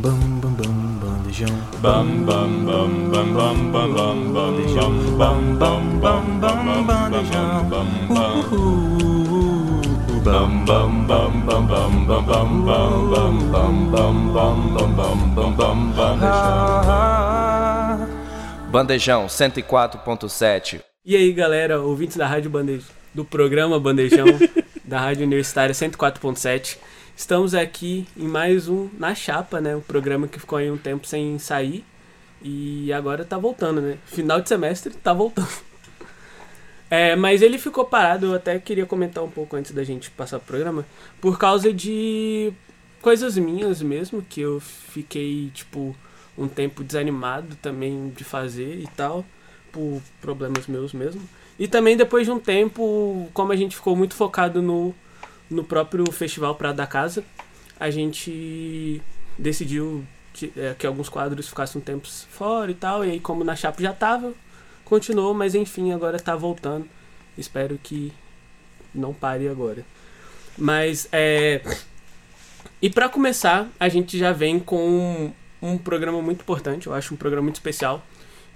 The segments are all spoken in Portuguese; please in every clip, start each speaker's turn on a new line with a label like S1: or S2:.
S1: Bam bam bam bandejão.
S2: Bam bam bam bam bam bam bam bandejão. Bam bam bam bam bandejão. Bam bam bam bam bam bam bam bam bam bam bam bam bam bam bam bam bam bandejão.
S3: Bandejão 104.7.
S4: E aí, galera, ouvintes da Rádio Bandejão, do programa Bandejão, da Rádio Universitária 104.7. Estamos aqui em mais um Na Chapa, né? Um programa que ficou aí um tempo sem sair e agora tá voltando, né? Final de semestre tá voltando. É, mas ele ficou parado, eu até queria comentar um pouco antes da gente passar pro programa, por causa de coisas minhas mesmo, que eu fiquei, tipo, um tempo desanimado também de fazer e tal, por problemas meus mesmo. E também depois de um tempo, como a gente ficou muito focado no, no próprio festival Prado da Casa, a gente decidiu que, é, alguns quadros ficassem um tempo fora e tal, e aí como na chapa já tava, continuou, mas enfim, agora tá voltando. Espero que não pare agora. Mas é. E para começar, a gente já vem com um, um programa muito importante, eu acho um programa muito especial,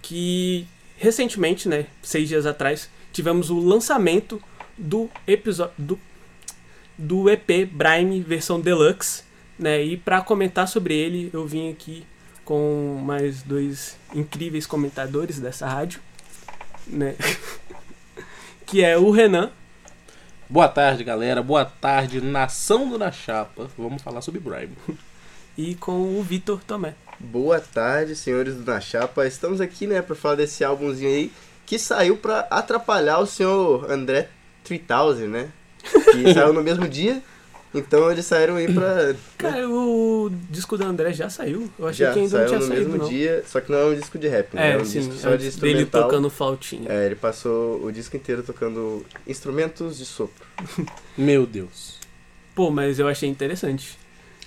S4: que recentemente, né, seis dias atrás, tivemos o lançamento do episódio do, do EP Brime versão deluxe, né? E para comentar sobre ele, eu vim aqui com mais dois incríveis comentadores dessa rádio, né? que é o Renan
S5: Boa tarde, galera. Boa tarde, nação do Na Chapa. Vamos falar sobre Brime.
S4: e com o Vitor Tomé.
S6: Boa tarde, senhores do Na Chapa. Estamos aqui, né, pra falar desse álbumzinho aí que saiu pra atrapalhar o senhor André 3000, né? Que saiu no mesmo dia. Então eles saíram aí pra.
S4: Cara, o disco do André já saiu. Eu achei
S6: Já
S4: que ainda
S6: saiu
S4: não tinha
S6: no
S4: saído,
S6: mesmo
S4: não.
S6: dia, só que não é um disco de rap, né?
S4: É,
S6: É um
S4: sim,
S6: disco
S4: é
S6: só
S4: o
S6: de
S4: dele
S6: instrumental.
S4: tocando flautinha.
S6: É, ele passou o disco inteiro tocando instrumentos de sopro.
S5: Meu Deus.
S4: Pô, mas eu achei interessante.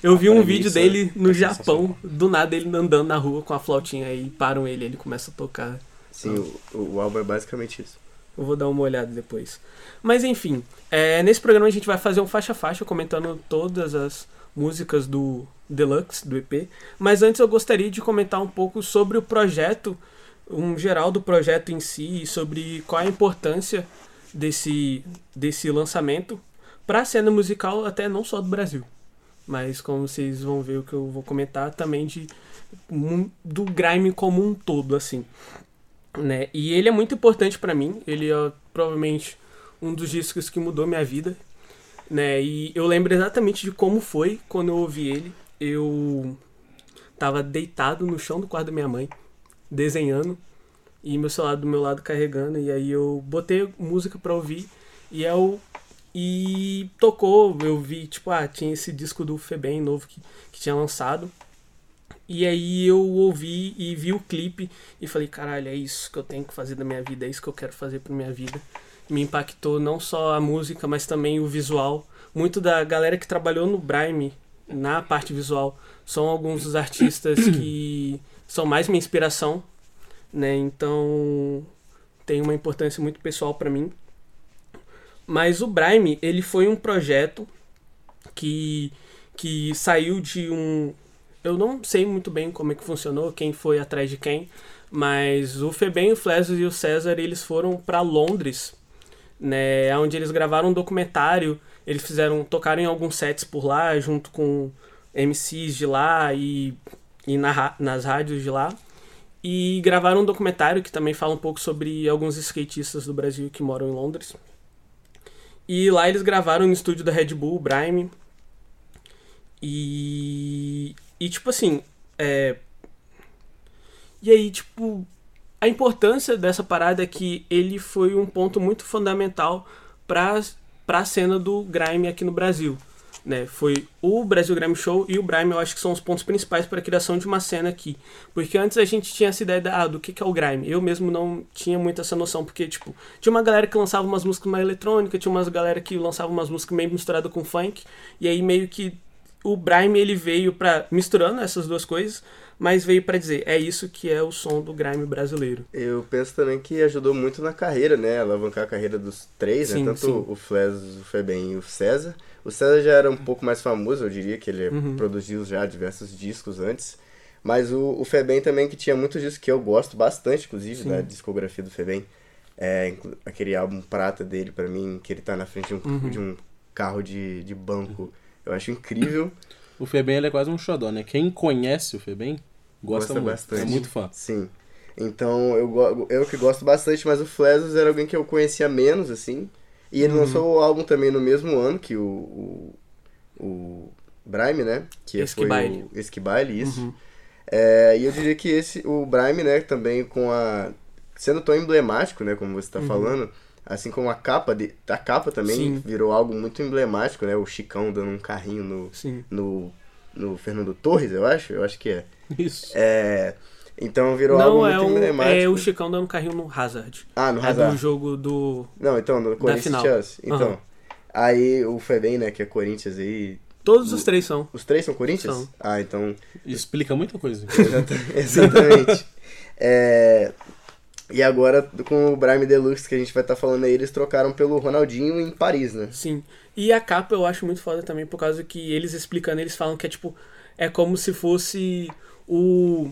S4: Eu vi um vídeo dele no
S5: é
S4: Japão, do nada ele andando na rua com a flautinha aí, param ele, ele começa a tocar.
S6: Sim, o, o álbum é basicamente isso.
S4: Eu vou dar uma olhada depois. Mas enfim, é, nesse programa a gente vai fazer um faixa a faixa comentando todas as músicas do Deluxe, do EP. Mas antes eu gostaria de comentar um pouco sobre o projeto, um geral do projeto em si, e sobre qual a importância desse, desse lançamento para a cena musical, até não só do Brasil. Mas como vocês vão ver o que eu vou comentar também de do grime como um todo, assim né? E ele é muito importante pra mim. Ele é provavelmente um dos discos que mudou minha vida, né? E eu lembro exatamente de como foi quando eu ouvi ele. Eu tava deitado no chão do quarto da minha mãe, desenhando, e meu celular do meu lado carregando, e aí eu botei música pra ouvir e eu e tocou, eu vi, tipo, ah, tinha esse disco do Febem novo que, que tinha lançado. E aí eu ouvi e vi o clipe e falei, caralho, é isso que eu tenho que fazer da minha vida, é isso que eu quero fazer pra minha vida. Me impactou não só a música, mas também o visual. Muito da galera que trabalhou no Brime, na parte visual, são alguns dos artistas que são mais minha inspiração, né? Então tem uma importância muito pessoal pra mim. Mas o Brime, ele foi um projeto que, que saiu de um. Eu não sei muito bem como é que funcionou, quem foi atrás de quem, mas o Febem, o Flesos e o César, eles foram para Londres, né, onde eles gravaram um documentário, eles fizeram, tocaram em alguns sets por lá, junto com MCs de lá e, e na, nas rádios de lá. E gravaram um documentário que também fala um pouco sobre alguns skatistas do Brasil que moram em Londres. E lá eles gravaram no estúdio da Red Bull, Brime. E. E tipo assim. É... E aí, tipo. A importância dessa parada é que ele foi um ponto muito fundamental para a cena do grime aqui no Brasil. Né? Foi o Brasil Grime Show e o Brime, eu acho que são os pontos principais para a criação de uma cena aqui. Porque antes a gente tinha essa ideia da, ah, do que, que é o Grime. Eu mesmo não tinha muito essa noção, porque, tipo, tinha uma galera que lançava umas músicas mais eletrônicas, tinha umas galera que lançava umas músicas meio misturadas com funk, e aí meio que o Grime ele veio pra. misturando essas duas coisas, mas veio pra dizer, é isso que é o som do Grime brasileiro.
S6: Eu penso também que ajudou muito na carreira, né? Alavancar a carreira dos três,
S4: Sim,
S6: né? Tanto
S4: sim.
S6: o Fles, o Febem e o César. O César já era um pouco mais famoso, eu diria, que ele
S4: Uhum.
S6: produziu já diversos discos antes. Mas o, o Febem também, que tinha muitos discos que eu gosto bastante, inclusive,
S4: Sim.
S6: da discografia do Febem. É, aquele álbum prata dele, pra mim, que ele tá na frente de um,
S4: Uhum.
S6: de um carro de, de banco. Eu acho incrível.
S5: O Febem ele é quase um xodó, né? Quem conhece o Febem gosta,
S6: Gosta
S5: muito.
S6: bastante.
S5: É muito fã.
S6: Sim. Então, eu, eu que gosto bastante, mas o Flesos era alguém que eu conhecia menos, assim. E ele lançou o álbum também no mesmo ano que o, o, o Brime, né? Que
S4: Esquibaile.
S6: foi o Esquibaile, isso.
S4: Uhum.
S6: É, e eu diria que esse, o Brime, né, também com a... Sendo tão emblemático, né, como você tá falando, assim como a capa, de, a capa também
S4: Sim.
S6: virou algo muito emblemático, né? O Chicão dando um carrinho no,
S4: Sim.
S6: no, no Fernando Torres, eu acho, eu acho que é.
S5: Isso.
S6: É, então virou algo
S4: Não, é
S6: muito
S4: o,
S6: emblemático.
S4: é o Chicão dando carrinho no Hazard.
S6: Ah, no
S4: É do
S6: Hazard.
S4: jogo do.
S6: Não, então, no Corinthians Chelsea. Então,
S4: Aham.
S6: aí o Febem, né, que é Corinthians aí...
S4: Todos os três são.
S6: Os três são Corinthians?
S4: São.
S6: Ah, então...
S5: Explica muita coisa.
S6: Exata- Exatamente. É, E agora, com o Brime Deluxe que a gente vai estar falando aí, eles trocaram pelo Ronaldinho em Paris, né?
S4: Sim. E a capa eu acho muito foda também, por causa que eles explicando, eles falam que é tipo. É como se fosse o.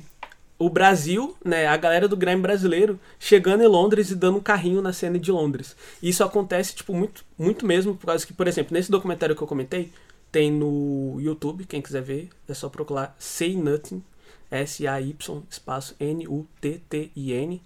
S4: O Brasil, né, a galera do Grime brasileiro, chegando em Londres e dando um carrinho na cena de Londres. E isso acontece, tipo, muito, muito mesmo, por causa que, por exemplo, nesse documentário que eu comentei, tem no YouTube, quem quiser ver, é só procurar Say Nothing, S-A-Y, espaço N-U-T-T-I-N.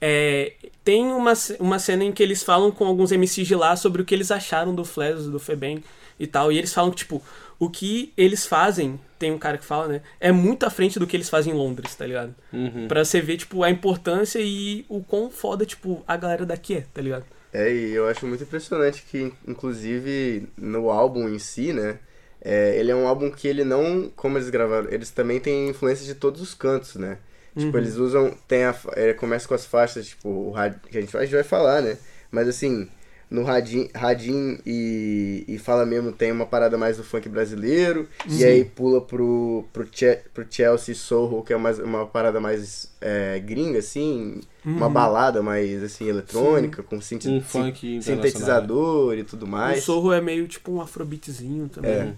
S4: É, tem uma, uma cena em que eles falam com alguns MCs de lá sobre o que eles acharam do Fles, do Febem e tal. E eles falam que, tipo, o que eles fazem, tem um cara que fala, né? É muito à frente do que eles fazem em Londres, tá ligado?
S5: Uhum.
S4: Pra você ver, tipo, a importância e o quão foda, tipo, a galera daqui é, tá ligado?
S6: É, e eu acho muito impressionante que, inclusive, no álbum em si, né? é, ele é um álbum que ele não, como eles gravaram, eles também têm influência de todos os cantos, né? Tipo, eles usam, tem a, é, começa com as faixas, tipo, o rad, que a gente, vai- a gente vai falar, né? Mas assim, no Radim, Radim e, e Fala Mesmo tem uma parada mais do funk brasileiro, e aí pula pro, pro, che, pro Chelsea Soho, que é mais, uma parada mais é, gringa, assim, uma balada mais, assim, eletrônica, com sinti
S5: Um funk
S6: sintetizador e tudo
S4: O
S6: mais.
S4: Sorro é meio, tipo, um afrobeatzinho também.
S6: É.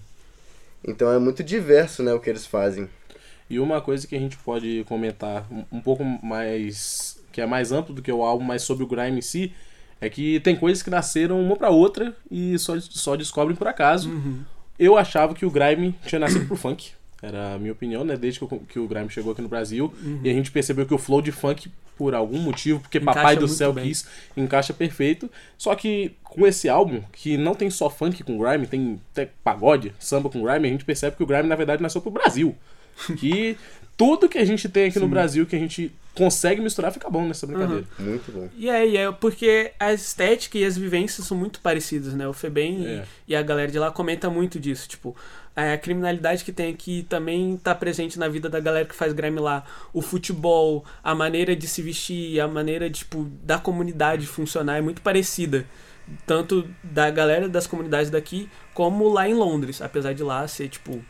S6: Então é muito diverso, né, o que eles fazem.
S5: E uma coisa que a gente pode comentar um- pouco mais. que é mais amplo do que o álbum, mas sobre o Grime em si, é que tem coisas que nasceram uma pra outra e só, só descobrem por acaso. Eu achava que o Grime tinha nascido pro funk. Era a minha opinião, né? Desde que, o- que o Grime chegou aqui no Brasil. E a gente percebeu que o flow de funk, por algum motivo, porque
S4: Encaixa
S5: Papai do Céu
S4: bem.
S5: quis, encaixa perfeito. Só que com esse álbum, que não tem só funk com Grime, tem até pagode, samba com Grime, a gente percebe que o Grime, na verdade, nasceu pro Brasil. Que tudo que a gente tem aqui no Brasil, que a gente consegue misturar, fica bom nessa brincadeira.
S6: Muito bom.
S4: E é, e é porque a estética e as vivências são muito parecidas, né? O Febem e-
S5: É.
S4: e, a galera de lá comenta muito disso, tipo, a criminalidade que tem aqui também tá presente na vida da galera que faz grime lá. O futebol, a maneira de se vestir, a maneira, tipo, da comunidade funcionar é muito parecida. Tanto da galera das comunidades daqui, como lá em Londres. Apesar de lá ser, tipo,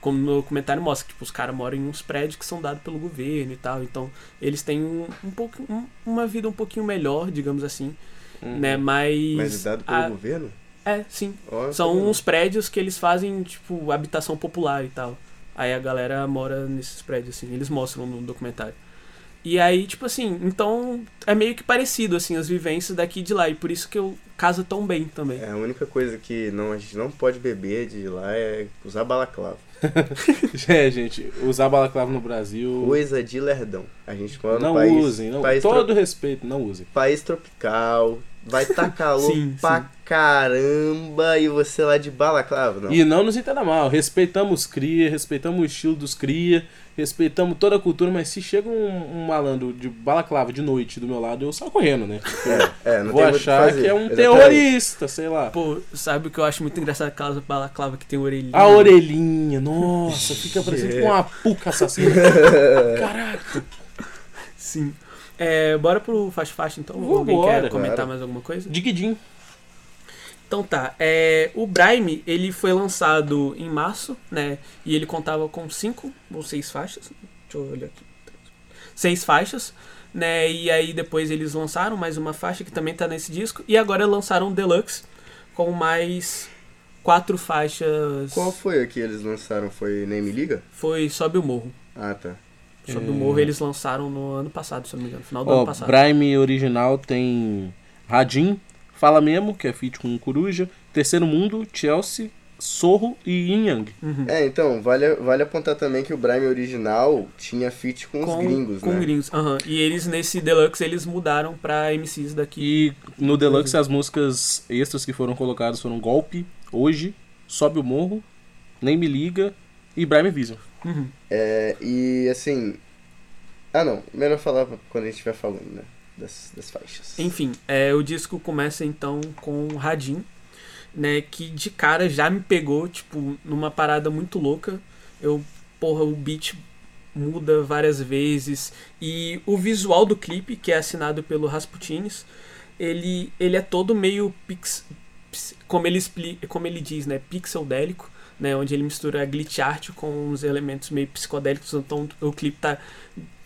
S4: como no comentário mostra, tipo, os caras moram em uns prédios que são dados pelo governo e tal. Então, eles têm um, um pouco, um- uma vida um pouquinho melhor, digamos assim. Né? Mas.
S6: Mas é dado pelo
S4: a-
S6: governo?
S4: É, sim.
S6: Ó,
S4: São uns prédios que eles fazem, tipo, habitação popular e tal. Aí a galera mora nesses prédios, assim, eles mostram no documentário. E aí, tipo assim, então é meio que parecido, assim, as vivências daqui e de lá. E por isso que eu casa tão bem também.
S6: É, a única coisa que não, a gente não pode beber de lá é usar balaclava.
S5: É, gente, usar balaclava no Brasil.
S6: Coisa de lerdão. A gente mora
S5: Não
S6: país,
S5: usem, não,
S6: país,
S5: todo
S6: tro-
S5: respeito, não usem.
S6: país tropical, vai estar calor
S4: Sim,
S6: pra
S4: sim.
S6: caramba e você lá de balaclava. Não.
S5: E não nos entenda mal, respeitamos cria, respeitamos o estilo dos cria, respeitamos toda a cultura, mas se chega um, um malandro de balaclava de noite do meu lado, eu saio correndo, né?
S6: É, não
S5: Vou
S6: tem que
S5: achar
S6: fazer.
S5: que é um
S6: Exatamente.
S5: terrorista, sei lá.
S4: Pô, sabe o que eu acho muito engraçado? Aquela balaclava que tem orelhinha.
S5: A orelhinha, nossa, fica parecendo
S6: É.
S5: com uma puca assassina. Caraca.
S4: Sim. É, bora pro faixa faixa então? Ou Alguém
S5: Vambora,
S4: quer comentar
S6: claro.
S4: mais alguma coisa?
S5: Diguidinho.
S4: Então tá, é, o Brime, ele foi lançado em março, né? E ele contava com cinco ou seis faixas. Deixa eu olhar aqui. Seis faixas, né? E aí depois eles lançaram mais uma faixa que também tá nesse disco. E agora lançaram um Deluxe com mais quatro faixas.
S6: Qual foi a que eles lançaram? Foi Nem Me Liga?
S4: Foi Sobe o Morro.
S6: Ah, tá.
S4: Sobe
S5: É.
S4: o Morro eles lançaram no ano passado, se eu não me engano. Final do
S5: Ó,
S4: ano passado.
S5: Brime original tem Radim, Fala Mesmo, que é feat com Coruja, Terceiro Mundo, Chelsea, Sorro e Yin Yang.
S4: Uhum.
S6: É, então, vale, vale apontar também que o Brime original tinha feat com, os gringos,
S4: com
S6: né?
S4: gringos, aham. E eles, nesse Deluxe, eles mudaram pra MCs daqui.
S5: E no Deluxe as músicas extras que foram colocadas foram Golpe, Hoje, Sobe o Morro, Nem Me Liga e Brime Vision.
S4: Uhum.
S6: É, e assim. Ah, não. Melhor falar quando a gente estiver falando, né? Das, das faixas.
S4: Enfim, é, o disco começa então com Radim, né? Que de cara já me pegou, tipo, numa parada muito louca. Eu, porra, o beat muda várias vezes. E o visual do clipe, que é assinado pelo Rasputines, ele, ele é todo meio pix, como ele explica, como ele diz, né? Pixeldélico. Né, onde ele mistura glitch art com uns elementos meio psicodélicos, então o clipe tá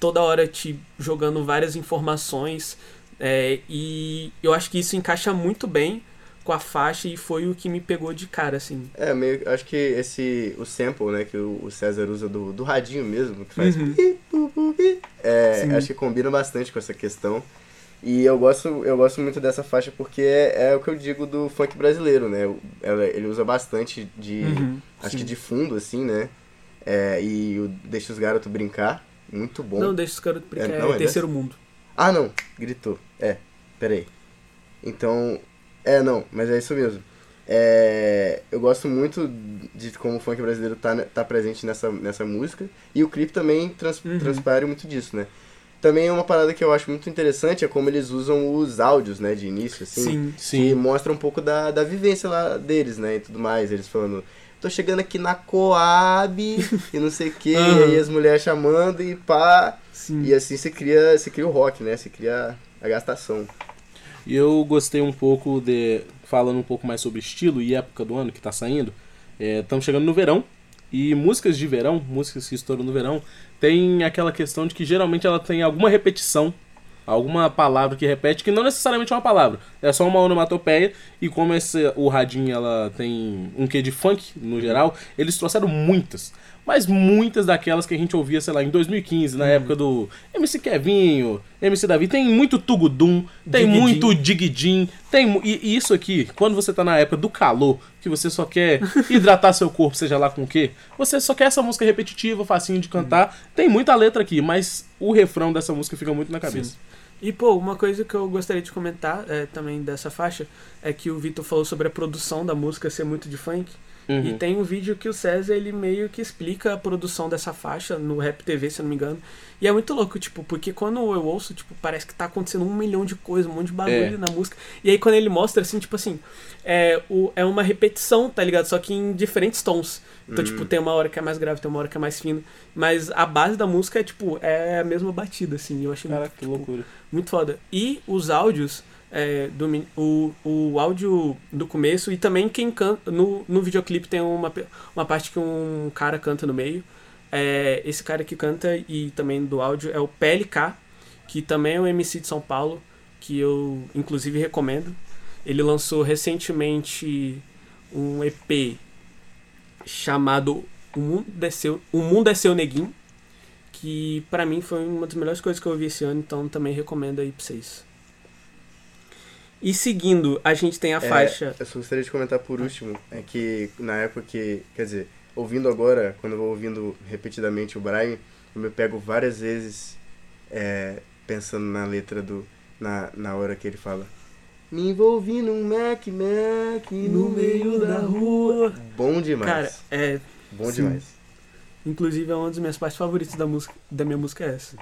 S4: toda hora te jogando várias informações é, e eu acho que isso encaixa muito bem com a faixa e foi o que me pegou de cara, assim.
S6: É, meio. Acho que esse. O sample, né, que o, César usa do, do radinho mesmo, que faz.
S4: Uhum.
S6: É, acho que combina bastante com essa questão. E eu gosto, eu gosto muito dessa faixa porque é, é o que eu digo do funk brasileiro, né? Ele usa bastante de.
S4: Uhum,
S6: acho
S4: sim.
S6: que de fundo, assim, né? É, e o Deixa os Garotos Brincar. Muito bom.
S4: Não, deixa os caras brincar,
S6: É,
S4: é,
S6: não, é
S4: terceiro mundo.
S6: Ah, não, gritou. É, peraí. Então, é, não, mas é isso mesmo. É, eu gosto muito de como o funk brasileiro tá, ne- tá presente nessa, nessa música. E o clipe também trans,
S4: Uhum.
S6: transpare muito disso, né? Também é uma parada que eu acho muito interessante é como eles usam os áudios, né, de início, assim.
S4: Sim.
S6: Que mostra um pouco da, da vivência lá deles, né, e tudo mais. Eles falando, tô chegando aqui na Coab e não sei o que,
S4: Aham.
S6: e as mulheres chamando e pá.
S4: Sim.
S6: E assim você cria, você cria o rock, né? Você cria a gastação.
S5: E eu gostei um pouco de. Falando um pouco mais sobre estilo e época do ano que tá saindo. Estamos chegando no verão. E músicas de verão, músicas que estouram no verão, tem aquela questão de que geralmente ela tem alguma repetição, alguma palavra que repete, que não necessariamente é uma palavra, é só uma onomatopeia. E como esse, o Radinho ela tem um quê de funk no geral, eles trouxeram muitas. Mas muitas daquelas que a gente ouvia, sei lá, em 2015, na época do MC Kevinho, MC Davi, tem muito Tugudum, tem muito Digidin, tem e, e isso aqui, quando você tá na época do calor, que você só quer hidratar seu corpo, seja lá com o quê, você só quer essa música repetitiva, facinho de cantar, tem muita letra aqui, mas o refrão dessa música fica muito na cabeça.
S4: E, pô, uma coisa que eu gostaria de comentar é, também dessa faixa é que o Vitor falou sobre a produção da música ser muito de funk.
S5: Uhum.
S4: E tem um vídeo que o César, ele meio que explica a produção dessa faixa no Rap TV, se eu não me engano. E é muito louco, tipo, porque quando eu ouço, tipo, parece que tá acontecendo um milhão de coisas, um monte de bagulho
S5: É.
S4: na música. E aí quando ele mostra, assim, tipo assim, é, o, é uma repetição, tá ligado? Só que em diferentes tons. Então, tipo, tem uma hora que é mais grave, tem uma hora que é mais fino. Mas a base da música é, tipo, é a mesma batida, assim. Eu achei
S5: Cara,
S4: muito,
S5: que
S4: tipo,
S5: loucura.
S4: muito foda. E os áudios, é, do, o, o áudio do começo e também quem canta. No, no videoclipe tem uma, uma parte que um cara canta no meio. É, esse cara que canta e também do áudio é o PLK, que também é um MC de São Paulo, que eu inclusive recomendo. Ele lançou recentemente um EP chamado O Mundo é Seu, o Mundo é Seu Neguinho, que pra mim foi uma das melhores coisas que eu ouvi esse ano, então também recomendo aí pra vocês. E seguindo, a gente tem a
S6: É,
S4: faixa.
S6: Eu só gostaria de comentar por último, é que na época que, quer dizer, ouvindo agora, quando eu vou ouvindo repetidamente o Brian, eu me pego várias vezes é, pensando na letra do. Na, na hora que ele fala. Me envolvi num Mac Mac no, meio da rua. Bom demais.
S4: Cara, é.
S6: Bom
S4: sim.
S6: demais.
S4: Inclusive é uma das minhas partes favoritas da música, da minha música é essa.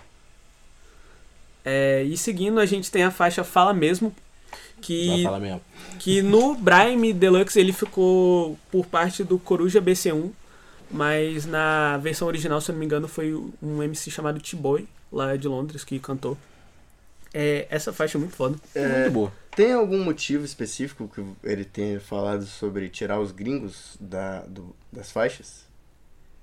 S4: É, e seguindo, a gente tem a faixa Fala Mesmo, que, que no Brime Deluxe ele ficou por parte do Coruja BC1, mas na versão original, se eu não me engano, foi um MC chamado T-Boy, lá de Londres, que cantou. É, essa faixa é muito foda.
S5: É muito boa.
S6: Tem algum motivo específico que ele tenha falado sobre tirar os gringos da, do- das faixas?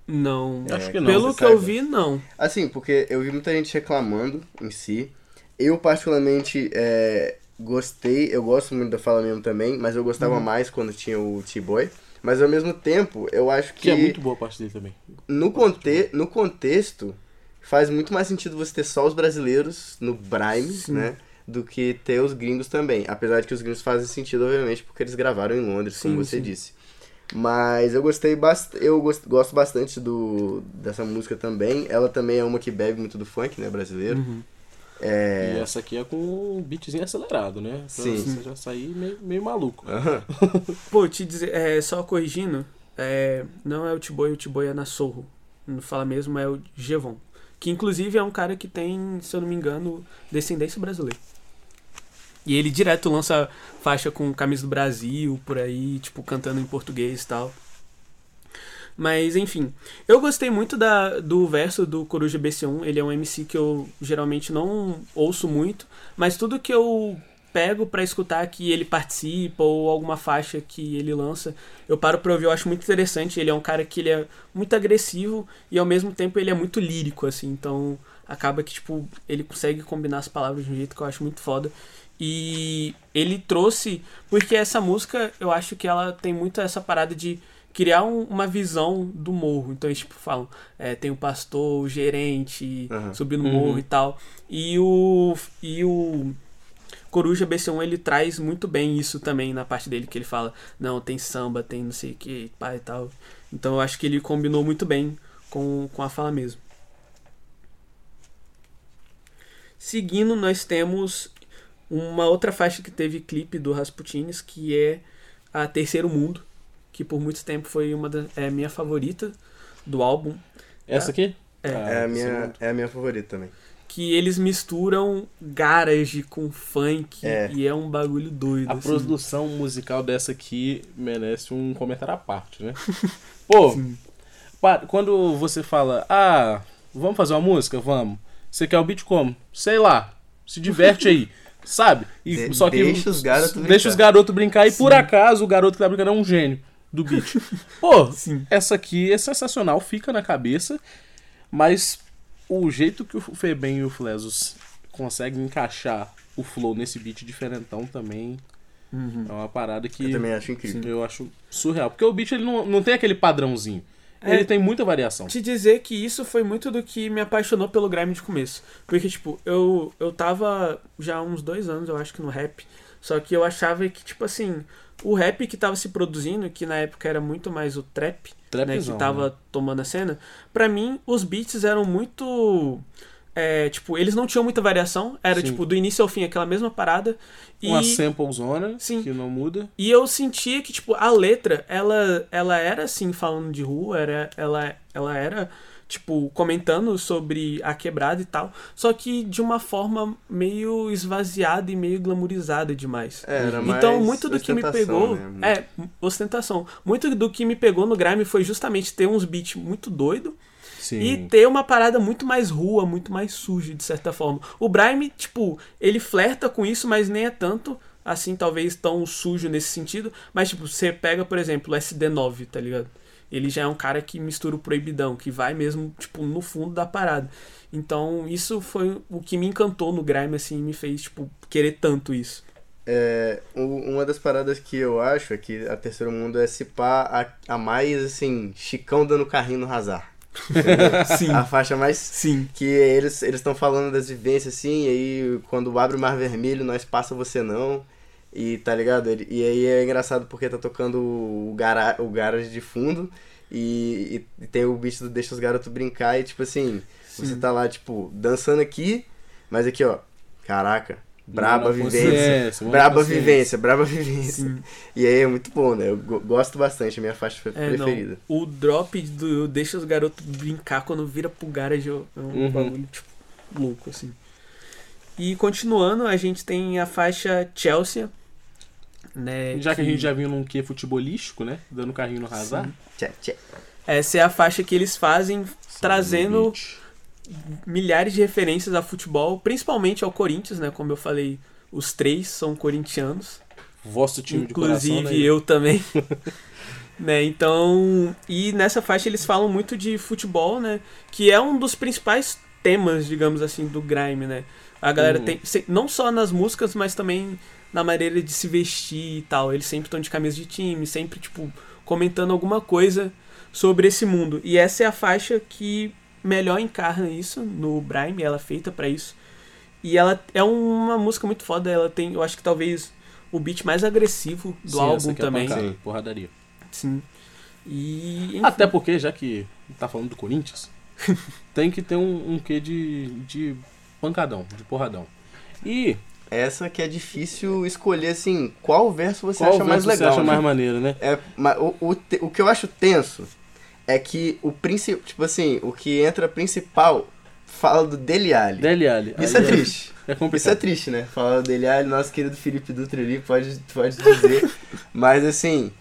S4: Não.
S5: Acho
S6: É,
S5: que não.
S4: Pelo que eu
S6: saiba.
S4: vi, não.
S6: Assim, porque eu vi muita gente reclamando em si. Eu, particularmente, é, gostei. Eu gosto muito da Fala Mesmo também, mas eu gostava mais quando tinha o T-Boy. Mas ao mesmo tempo, eu acho que,
S5: Que é muito boa a parte dele também.
S6: no, conte no contexto faz muito mais sentido você ter só os brasileiros no Brime,
S4: Sim.
S6: né? Do que ter os gringos também. Apesar de que os gringos fazem sentido, obviamente, porque eles gravaram em Londres, como
S4: Sim,
S6: você
S4: sim.
S6: disse. Mas eu gostei bastante. Eu gosto, gosto bastante do, dessa música também. Ela também é uma que bebe muito do funk, né, brasileiro.
S4: Uhum.
S6: É.
S5: E essa aqui é com um beatzinho acelerado, né? Pra
S6: Sim.
S5: você já sair meio, meio maluco.
S6: Aham.
S4: Pô, te dizer, é, só corrigindo, é, não é o Tiboi, o Tiboi é na Sorro. Não fala mesmo, é o Gevon. Que inclusive é um cara que tem, se eu não me engano, descendência brasileira. E ele direto lança faixa com camisa do Brasil, por aí, tipo, cantando em português e tal. Mas, enfim. Eu gostei muito da, do verso do Coruja BC1. Ele é um MC que eu geralmente não ouço muito. Mas tudo que eu pego pra escutar que ele participa ou alguma faixa que ele lança, eu paro pra ouvir, eu acho muito interessante. Ele é um cara que ele é muito agressivo e ao mesmo tempo ele é muito lírico, assim. Então acaba que, tipo, ele consegue combinar as palavras de um jeito que eu acho muito foda. E ele trouxe, porque essa música, eu acho que ela tem muito essa parada de criar um- uma visão do morro. Então eles, tipo, falam, é, tem o pastor, o gerente,
S6: Aham.
S4: subindo o
S5: Uhum.
S4: morro e tal. E o, e o Coruja BC1, ele traz muito bem isso também na parte dele, que ele fala, não, tem samba, tem não sei o que, pai e tal. Então eu acho que ele combinou muito bem com, com a fala mesmo. Seguindo, nós temos uma outra faixa que teve clipe do Rasputines, que é a Terceiro Mundo, que por muito tempo foi uma da é a minha favorita do álbum,
S5: Essa aqui?
S4: É.
S5: Ah,
S6: É, a minha, é a minha favorita também.
S4: que eles misturam garage com funk
S6: É.
S4: e é um bagulho doido.
S5: A
S4: assim.
S5: produção musical dessa aqui merece um comentário à parte, né? Pô, pa- quando você fala, ah, vamos fazer uma música? Vamos. Você quer o beat como? Sei lá. Se diverte aí. Sabe? E
S6: De-
S5: só que
S6: deixa os garotos
S5: deixa
S6: brincar.
S5: os garotos brincar e por acaso o garoto que tá brincando é um gênio do beat. Pô,
S4: Sim.
S5: essa aqui é sensacional, fica na cabeça, mas o jeito que o Febem e o Flesos conseguem encaixar o flow nesse beat diferentão também
S4: Uhum.
S5: é uma parada que
S6: Eu também acho incrível.
S5: eu acho surreal. Porque o beat ele não, não tem aquele padrãozinho.
S4: É.
S5: Ele tem muita variação.
S4: Te dizer que isso foi muito do que me apaixonou pelo grime de começo. Porque, tipo, eu, eu tava já há uns dois anos, eu acho que no rap. Só que eu achava que, tipo assim, o rap que tava se produzindo, que na época era muito mais o trap, né,
S5: Trapzão,
S4: que tava tomando a cena, pra mim os beats eram muito. é, tipo, eles não tinham muita variação, era
S5: Sim.
S4: tipo do início ao fim aquela mesma parada. E,
S5: Uma sample zona
S4: Sim.
S5: que não muda.
S4: e eu sentia que, tipo, a letra, ela, ela era assim, falando de rua, era, ela, ela era, tipo, comentando sobre a quebrada e tal, só que de uma forma meio esvaziada e meio glamourizada demais.
S6: É, era mais
S4: Então, muito do que me pegou.
S6: né?
S4: É, ostentação. Muito do que me pegou no Grime foi justamente ter uns beats muito doido
S5: Sim.
S4: e ter uma parada muito mais rua, muito mais suja, de certa forma. O Brime, tipo, ele flerta com isso, mas nem é tanto, assim, talvez tão sujo nesse sentido. Mas, tipo, você pega, por exemplo, o SD9, tá ligado? Ele já é um cara que mistura o proibidão, que vai mesmo, tipo, no fundo da parada. Então, isso foi o que me encantou no Grime, assim, e me fez, tipo, querer tanto isso.
S6: É, uma das paradas que eu acho é que a Terceiro Mundo é se pá a, a mais, assim, Chicão dando carrinho no Razar.
S4: Sim.
S6: A faixa mais
S4: Sim.
S6: que eles eles estão falando das vivências assim, e aí quando abre o Mar Vermelho, nós passa você não. E tá ligado? Ele- E aí é engraçado porque tá tocando o, gara, o garage de fundo e, e tem o bicho do Deixa os Garotos Brincar e tipo assim, você tá lá, tipo, dançando aqui, mas aqui, ó, caraca, braba
S5: Mano,
S6: vivência.
S5: consciência, mano,
S6: Braba
S5: consciência.
S6: vivência, braba vivência.
S4: Sim.
S6: E aí é muito bom, né? Eu go- gosto bastante, é a minha faixa
S4: É, não.
S6: preferida.
S4: O drop do Deixa os garotos brincar quando vira pro garage é um
S5: Uhum.
S4: bagulho, tipo, louco, assim. E continuando, a gente tem a faixa Chelsea, né?
S5: Já que a gente já viu num quê futebolístico, né? Dando carrinho no Hazard.
S6: Tchê, tchê.
S4: Essa é a faixa que eles fazem trazendo
S5: Beat.
S4: milhares de referências a futebol, principalmente ao Corinthians, né? Como eu falei Os três são corintianos.
S5: Vosso time
S4: Inclusive
S5: de coração, né?
S4: eu também. né? Então, e nessa faixa eles falam muito de futebol, né? Que é um dos principais temas, digamos assim, do grime, né? A galera
S5: Uhum.
S4: tem não só nas músicas, mas também na maneira de se vestir e tal. Eles sempre estão de camisa de time, sempre tipo comentando alguma coisa sobre esse mundo. E essa é a faixa que melhor encarna isso no Brime, ela é feita pra isso. E ela é uma música muito foda, ela tem, eu acho que talvez o beat mais agressivo do
S5: Sim,
S4: álbum
S5: é
S4: também.
S6: Sim.
S5: porradaria.
S4: Sim. E. enfim.
S5: Até porque, já que tá falando do Corinthians, tem que ter um, um quê de, de pancadão, de porradão. E
S6: Essa que é difícil escolher, assim, qual verso você
S5: qual
S6: acha mais legal.
S5: você acha
S6: né?
S5: mais maneiro, né?
S6: É, mas o, o, o que eu acho tenso é que o principal, tipo assim, o que entra principal fala do Dele Alli.
S5: Dele Ali.
S6: Isso
S5: Aí
S6: é triste.
S5: É
S6: Isso é
S5: complicado.
S6: triste, né? Fala do Dele Alli, nosso querido Felipe Dutra ali, pode, pode dizer. mas assim,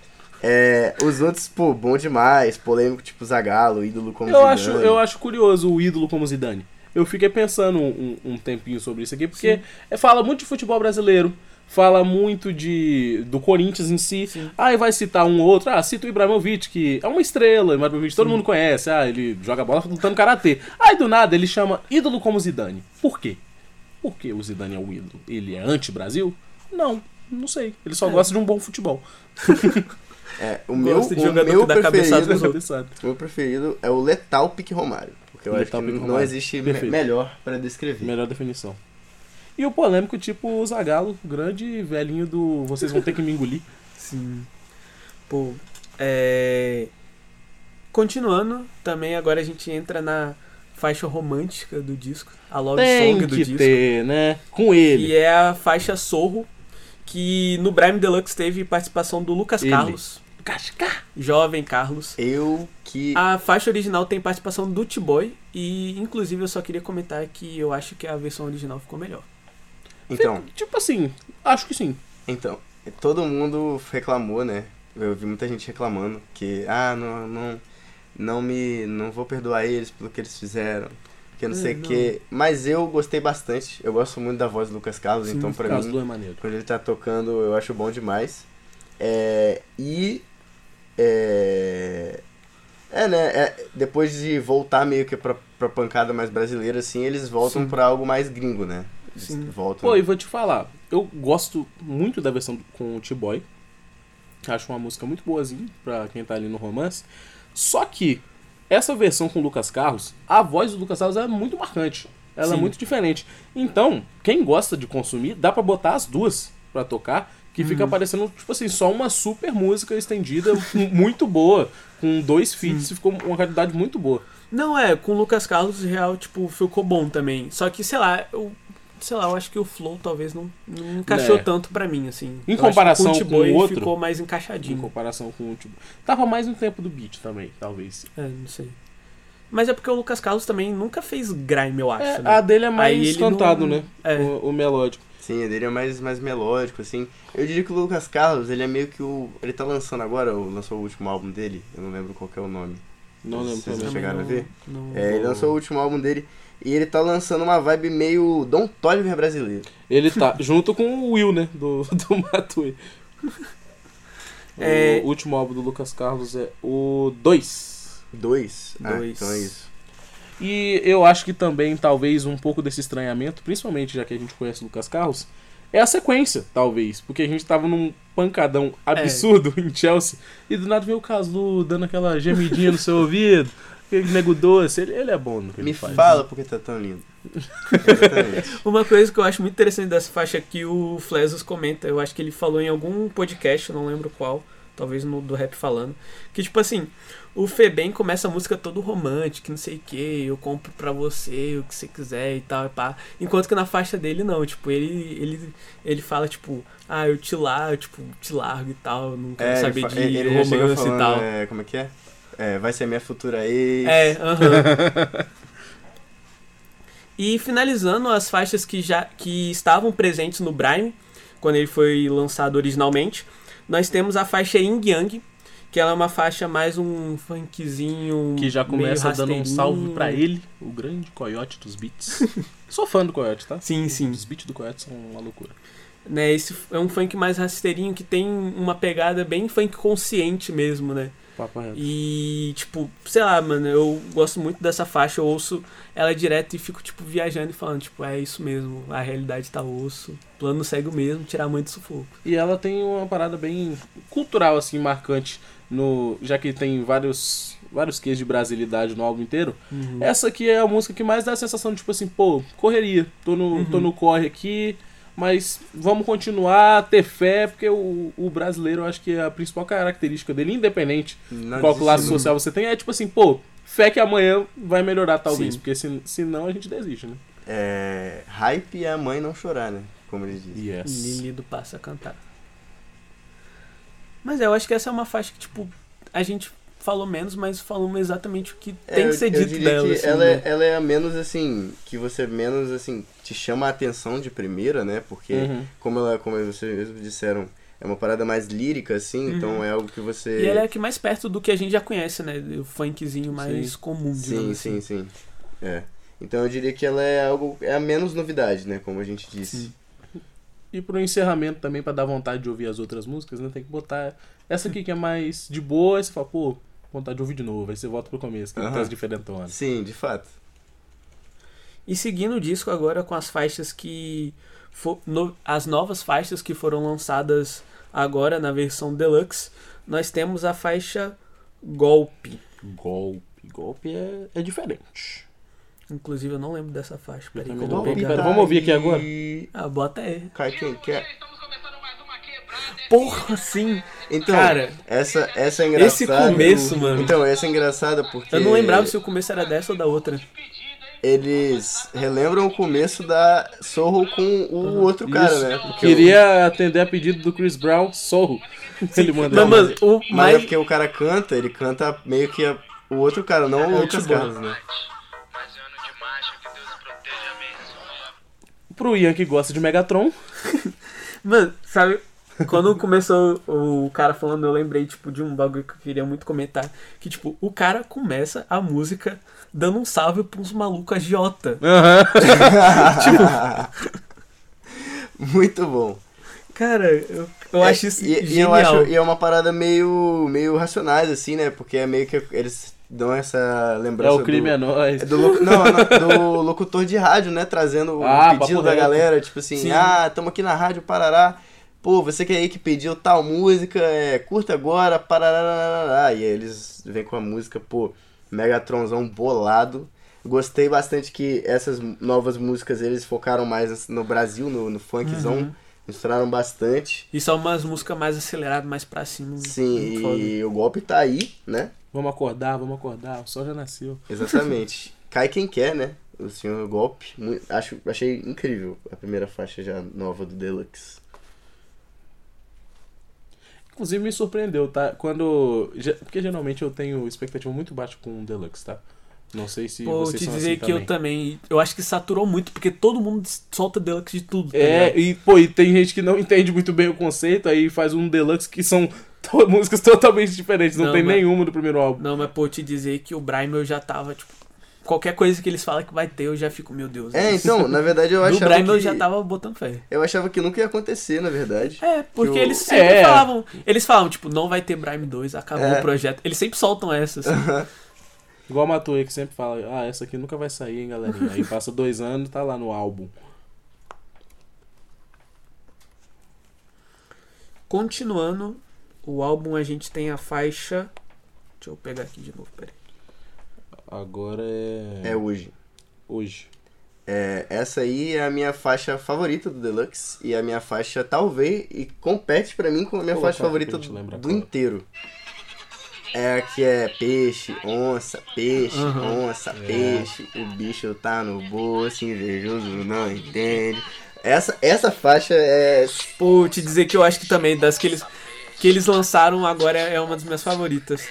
S6: é, os outros, pô, bom demais, polêmico tipo Zagalo, ídolo como
S5: Eu
S6: Zidane.
S5: acho, eu acho curioso o ídolo como Zidane. Eu fiquei pensando um, um tempinho sobre isso aqui, porque é, fala muito de futebol brasileiro, fala muito de do Corinthians em si. Aí vai citar um ou outro, ah, cita o Ibrahimovic, que é uma estrela, o Ibrahimovic todo mundo conhece, ah, ele joga bola lutando karatê. Aí do nada ele chama ídolo como Zidane. Por quê? Por que o Zidane é o ídolo? Ele é anti-Brasil? Não, não sei. Ele só gosta de um bom futebol.
S6: É, o meu,
S4: Gosta de
S6: o
S4: jogador
S6: meu
S4: que dá cabeçada
S6: preferido, meu preferido é o Letal Pique Romário. Eu acho que não existe me- melhor pra descrever.
S5: Melhor definição. E o polêmico, tipo o Zagalo, grande velhinho do vocês vão ter que me engolir.
S4: Sim. Pô, é. Continuando, também agora a gente entra na faixa romântica do disco, a love
S5: Tem
S4: song do
S5: que
S4: disco.
S5: ter, né? Com ele.
S4: Que é a faixa Sorro, que no Brime Deluxe teve participação do Lucas
S5: Ele.
S4: Carlos,
S5: Cascar.
S4: jovem Carlos.
S6: Eu que.
S4: A faixa original tem participação do T-Boy e inclusive eu só queria comentar que eu acho que a versão original ficou melhor.
S6: Então,
S5: Tipo assim, acho que sim.
S6: então, todo mundo reclamou, né? Eu vi muita gente reclamando que, ah, não, não, não me, não vou perdoar eles pelo que eles fizeram, que não
S4: É,
S6: sei o
S4: não.
S6: que. Mas eu gostei bastante. Eu gosto muito da voz do Lucas Carlos,
S4: Sim,
S6: então pra mim,
S5: é maneiro.
S6: quando ele tá tocando, eu acho bom demais. É, e é, é né? é, depois de voltar meio que pra, pra pancada mais brasileira, assim, eles voltam
S4: Sim.
S6: pra algo mais gringo, né? Eles
S4: Sim.
S6: Voltam.
S5: Pô, e vou te falar, eu gosto muito da versão com o T-Boy. Acho uma música muito boazinha pra quem tá ali no romance. Só que essa versão com o Lucas Carlos, a voz do Lucas Carlos é muito marcante. Ela é
S4: Sim.
S5: muito diferente. Então, quem gosta de consumir, dá pra botar as duas pra tocar, que fica parecendo, tipo assim, só uma super música estendida, muito boa, com dois feats, ficou uma qualidade muito boa.
S4: Não, é, com o Lucas Carlos, real, tipo, ficou bom também. Só que, sei lá, eu. Sei lá, eu acho que o flow talvez não, não encaixou
S5: É.
S4: tanto pra mim, assim.
S5: Em
S4: Eu
S5: comparação com o outro,
S4: ficou mais
S5: Em
S4: encaixadinho.
S5: comparação com o tipo. Tava mais no tempo do beat também, talvez.
S4: É, não sei. Mas é porque o Lucas Carlos também nunca fez grime, eu acho.
S5: É,
S4: né?
S5: a dele é mais cantado,
S4: não-
S5: né?
S4: É.
S5: O, o melódico.
S6: Sim, a dele é mais, mais melódico, assim. Eu diria que o Lucas Carlos, ele é meio que o. Ele tá lançando agora, o- lançou o último álbum dele, eu não lembro qual que é o nome.
S5: Não lembro
S6: Vocês já chegaram a ver?
S4: Não,
S6: É, ele lançou o último álbum dele e ele tá lançando uma vibe meio Don Toliver brasileiro.
S5: Ele tá junto com o Will, né? Do, do Matue.
S4: É.
S5: O último álbum do Lucas Carlos é o 2.
S6: Dois? Ah,
S4: Dois.
S6: então é isso.
S5: E eu acho que também, talvez, um pouco desse estranhamento, principalmente já que a gente conhece o Lucas Carlos, é a sequência, talvez. Porque a gente tava num pancadão absurdo em Chelsea e do nada veio o Caslu dando aquela gemidinha no seu ouvido. Aquele nego doce. Ele, ele é bom no que ele
S6: Me
S5: faz.
S6: fala porque tá tão lindo. Exatamente.
S4: Uma coisa que eu acho muito interessante dessa faixa é que o Flesos comenta, eu acho que ele falou em algum podcast, eu não lembro qual, talvez no do rap falando, que tipo assim, o Febem começa a música todo romântico, não sei o que, eu compro pra você o que você quiser e tal, e pá. Enquanto que na faixa dele não, tipo, ele ele, ele fala tipo, ah, eu te largo, tipo, te largo e tal, não quero
S6: É,
S4: saber de
S6: ele, ele
S4: romance
S6: falando,
S4: e tal.
S6: é, como é que é? É, vai ser minha futura ex.
S4: É, aham. e finalizando as faixas que já que estavam presentes no Brime, quando ele foi lançado originalmente, nós temos a faixa Ying Yang, que ela é uma faixa mais um funkzinho.
S5: Que já começa dando um salve pra ele, o grande coiote dos beats. Sou fã do coiote, tá?
S4: Sim, sim.
S5: Os beats do coiote são uma loucura.
S4: né? Esse é um funk mais rasteirinho que tem uma pegada bem funk consciente mesmo, né?
S5: Papo reto.
S4: E, tipo, sei lá, mano, eu gosto muito dessa faixa, eu ouço ela direto e fico, tipo, viajando e falando, tipo, é isso mesmo, a realidade tá osso, plano segue o mesmo, tirar a mãe do sufoco.
S5: E ela tem uma parada bem cultural, assim, marcante. No, já que tem vários vários quês de brasilidade no álbum inteiro. Essa aqui é a música que mais dá a sensação de, tipo assim, pô, correria. Tô no, tô no corre aqui, mas vamos continuar, ter fé, porque o, o brasileiro, eu acho que a principal característica dele, independente de qual classe social você tem, é tipo assim, pô, fé que amanhã vai melhorar talvez,
S4: Sim.
S5: porque se, senão a gente desiste, né?
S6: É, hype é a mãe não chorar, né? Como eles dizem.
S5: Yes.
S4: Lili passa a cantar. Mas é, eu acho que essa é uma faixa que, tipo, a gente falou menos, mas falamos exatamente o que
S6: É,
S4: tem que ser
S6: eu
S4: dito
S6: diria
S4: dela.
S6: que
S4: assim,
S6: ela,
S4: né?
S6: é, ela é a menos assim, que você menos assim, te chama a atenção de primeira, né? Porque,
S5: Uhum.
S6: como ela, como vocês mesmos disseram, é uma parada mais lírica, assim, então é algo que você.
S4: Uhum. E ela é que mais perto do que a gente já conhece, né? O funkzinho mais
S5: Sim.
S4: comum, digamos
S6: Sim,
S4: assim.
S6: sim, sim. É. Então eu diria que ela é algo. É a menos novidade, né? Como a gente disse.
S4: Sim.
S5: E pro encerramento também, pra dar vontade de ouvir as outras músicas, né? Tem que botar essa aqui que é mais de boa, você fala, pô, vontade de ouvir de novo, aí você volta pro começo, que
S6: Aham.
S5: tá as diferentonas.
S6: Sim, de fato.
S4: E seguindo o disco agora com as faixas que. no- as novas faixas que foram lançadas agora na versão deluxe, nós temos a faixa Golpe.
S5: Golpe, golpe é, é diferente.
S4: Inclusive eu não lembro dessa faixa. Peraí, eu
S5: não.
S4: pegar.
S5: Pera, vamos ouvir aqui agora?
S4: Ah, bota aí.
S6: Cai quem quer.
S4: Porra, sim!
S6: Então,
S4: Cara,
S6: essa, essa é engraçada.
S4: esse começo, mano.
S6: Então, essa é engraçada porque.
S4: Eu não lembrava se o começo era dessa ou da outra.
S6: Eles relembram o começo da Sorro com o outro cara,
S5: Isso.
S6: né? Porque
S5: Queria atender a pedido do Chris Brown, Sorro. Ele mandou.
S4: Não, mano, o
S6: mas é
S4: mais.
S6: porque o cara canta, ele canta meio que a- o outro cara, não o
S4: É o
S6: Lucas. Carlos, né?
S5: Pro Ian que gosta de Megatron,
S4: Mano, sabe? Quando começou o cara falando, eu lembrei, tipo, de um bagulho que eu queria muito comentar. Que, tipo, o cara começa a música dando um salve pra uns malucos agiota.
S6: Muito bom.
S4: Cara, eu, eu
S6: É,
S4: acho isso
S6: e, e
S4: genial.
S6: eu acho, e é uma parada meio, meio racionais, assim, né? Porque é meio que eles dão essa
S5: é
S6: lembrança
S5: o crime
S6: do,
S5: é nós.
S6: É do, não, não, do locutor de rádio, né? Trazendo o
S5: Ah,
S6: pedido da galera, tipo assim,
S4: Sim.
S6: ah, tamo aqui na rádio Parará. Pô, você que é aí que pediu tal música, é, curta agora, parará. E aí eles vêm com a música, pô, Megatronzão bolado. Gostei bastante que essas novas músicas eles focaram mais no Brasil, no, no funkzão.
S4: Uhum.
S6: Misturaram bastante.
S4: E são umas músicas mais aceleradas, mais pra cima.
S6: Sim,
S4: muito foda.
S6: e o golpe tá aí, né?
S5: Vamos acordar, vamos acordar, o sol já nasceu.
S6: Exatamente. Cai quem quer, né? O senhor golpe. Acho, achei incrível a primeira faixa já nova do Deluxe.
S5: Inclusive me surpreendeu, tá? Quando. Porque geralmente eu tenho expectativa muito baixa com o Deluxe, tá? Não sei se
S4: Pô,
S5: vocês
S4: te dizer
S5: assim
S4: que
S5: também.
S4: eu também. Eu acho que saturou muito, porque todo mundo solta deluxe de tudo. tá
S5: É,
S4: ligado?
S5: e pô, e tem gente que não entende muito bem o conceito, aí faz um deluxe que são to- músicas totalmente diferentes, não,
S4: Não,
S5: tem
S4: mas-
S5: nenhuma do primeiro álbum.
S4: Não, mas pô, te dizer que o Brime eu já tava, tipo. Qualquer coisa que eles falam que vai ter, eu já fico, meu Deus.
S6: É, então, na verdade eu achava
S4: Brime
S6: que...
S4: eu já tava botando fé.
S6: Eu achava que nunca ia acontecer, na verdade.
S4: É, porque
S6: Que o-
S4: eles sempre
S5: É.
S4: falavam. Eles falavam, tipo, não vai ter Brime 2, acabou
S6: É.
S4: o projeto. Eles sempre soltam essas.
S5: Igual a Matuê que sempre fala, ah, essa aqui nunca vai sair, hein, galerinha. Aí passa dois anos tá lá no álbum.
S4: Continuando, o álbum a gente tem a faixa. Deixa eu pegar aqui de novo, peraí.
S5: Agora é.
S6: É hoje.
S5: hoje.
S6: É, essa aí é a minha faixa favorita do Deluxe. E a minha faixa, talvez, e compete pra mim com a minha
S5: Colocar
S6: faixa favorita do
S5: qual é.
S6: inteiro. É a que é peixe, onça, peixe,
S4: Uhum.
S6: onça, peixe. O bicho tá no bolso, invejoso não entende. Essa, essa faixa é.
S4: Pô, te dizer que eu acho que também, das que eles, que eles lançaram agora é uma das minhas favoritas.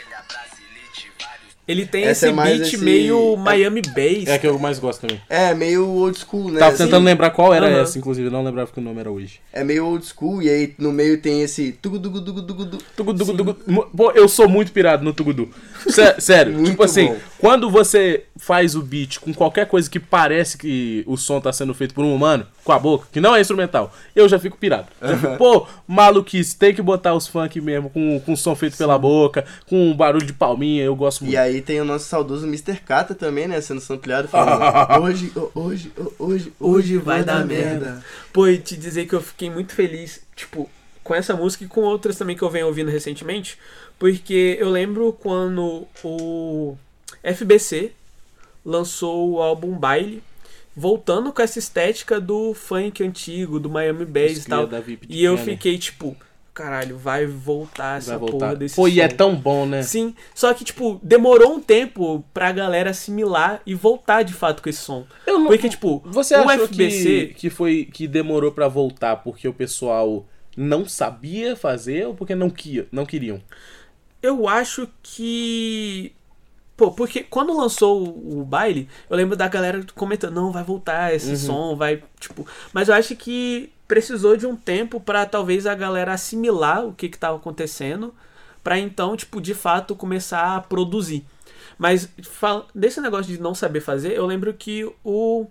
S4: Ele tem
S6: Essa
S4: esse
S6: é
S4: beat
S6: esse-
S4: meio Miami Bass.
S5: É a que eu mais gosto também.
S6: É meio old school, né?
S5: Tava
S6: assim.
S5: tentando lembrar qual era
S4: Aham.
S5: essa, inclusive, eu não lembrava que o nome era hoje.
S6: É meio old school, e aí no meio tem esse tugu dugu dugu dugu du.
S5: Tugudu, tugudu. Mo- Pô, eu sou muito pirado no Tugudu. Sé- Sério, tipo assim,
S6: bom.
S5: quando você faz o beat com qualquer coisa que parece que o som tá sendo feito por um humano, com a boca, que não é instrumental, eu já fico pirado. Já fico, pô, maluquice, tem que botar os funk mesmo, com, com som feito pela boca, com um barulho de palminha, eu gosto muito.
S6: E aí tem o nosso saudoso Mr. Kata também, né? Sendo sampleado falando. hoje, ho- hoje, ho- hoje,
S4: Hoje vai dar merda. Pô, e te dizer que eu fiquei muito feliz, tipo, com essa música e com outras também que eu venho ouvindo recentemente, porque eu lembro quando o FBC lançou o álbum Baile, voltando com essa estética do funk antigo, do Miami Bass e tal. E eu fiquei tipo, caralho, vai voltar essa
S5: vai
S4: porra
S5: voltar.
S4: desse
S5: Pô, e é
S4: som.
S5: tão bom, né?
S4: Sim, só que, tipo, demorou um tempo pra galera assimilar e voltar de fato com esse som.
S5: Eu não-
S4: Porque, tipo,
S5: Você
S4: o
S5: achou
S4: FBC.
S5: que, que foi que demorou pra voltar porque o pessoal não sabia fazer ou porque não, quia, não queriam?
S4: Eu acho que. Pô, porque quando lançou o, o baile, eu lembro da galera comentando, não, vai voltar esse som, vai. Tipo. Mas eu acho que precisou de um tempo pra talvez a galera assimilar o que que tava acontecendo, pra então, tipo, de fato começar a produzir. Mas fal- desse negócio de não saber fazer, eu lembro que o,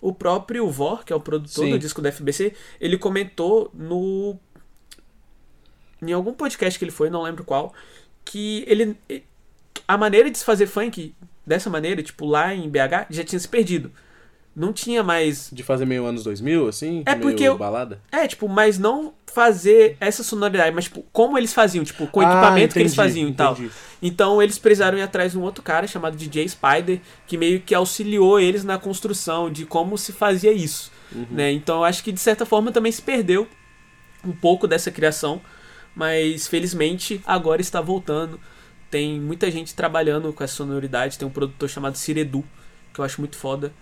S4: o próprio Vor, que é o produtor
S5: Sim.
S4: do disco da FBC, ele comentou no. Em algum podcast que ele foi, não lembro qual, que ele. A maneira de se fazer funk dessa maneira, tipo, lá em BH, já tinha se perdido. Não tinha mais.
S5: De fazer meio anos 2000, assim?
S4: É porque eu-
S5: balada?
S4: É, tipo, mas não fazer essa sonoridade, mas, tipo, como eles faziam, tipo, com o
S5: Ah,
S4: equipamento que eles
S5: entendi,
S4: faziam e tal.
S5: entendi.
S4: Então eles precisaram ir atrás de um outro cara chamado DJ Spider, que meio que auxiliou eles na construção de como se fazia isso.
S5: Uhum.
S4: Né? Então eu acho que de certa forma também se perdeu um pouco dessa criação, mas felizmente agora está voltando. Tem muita gente trabalhando com essa sonoridade, tem um produtor chamado Ciredu, que eu acho muito foda.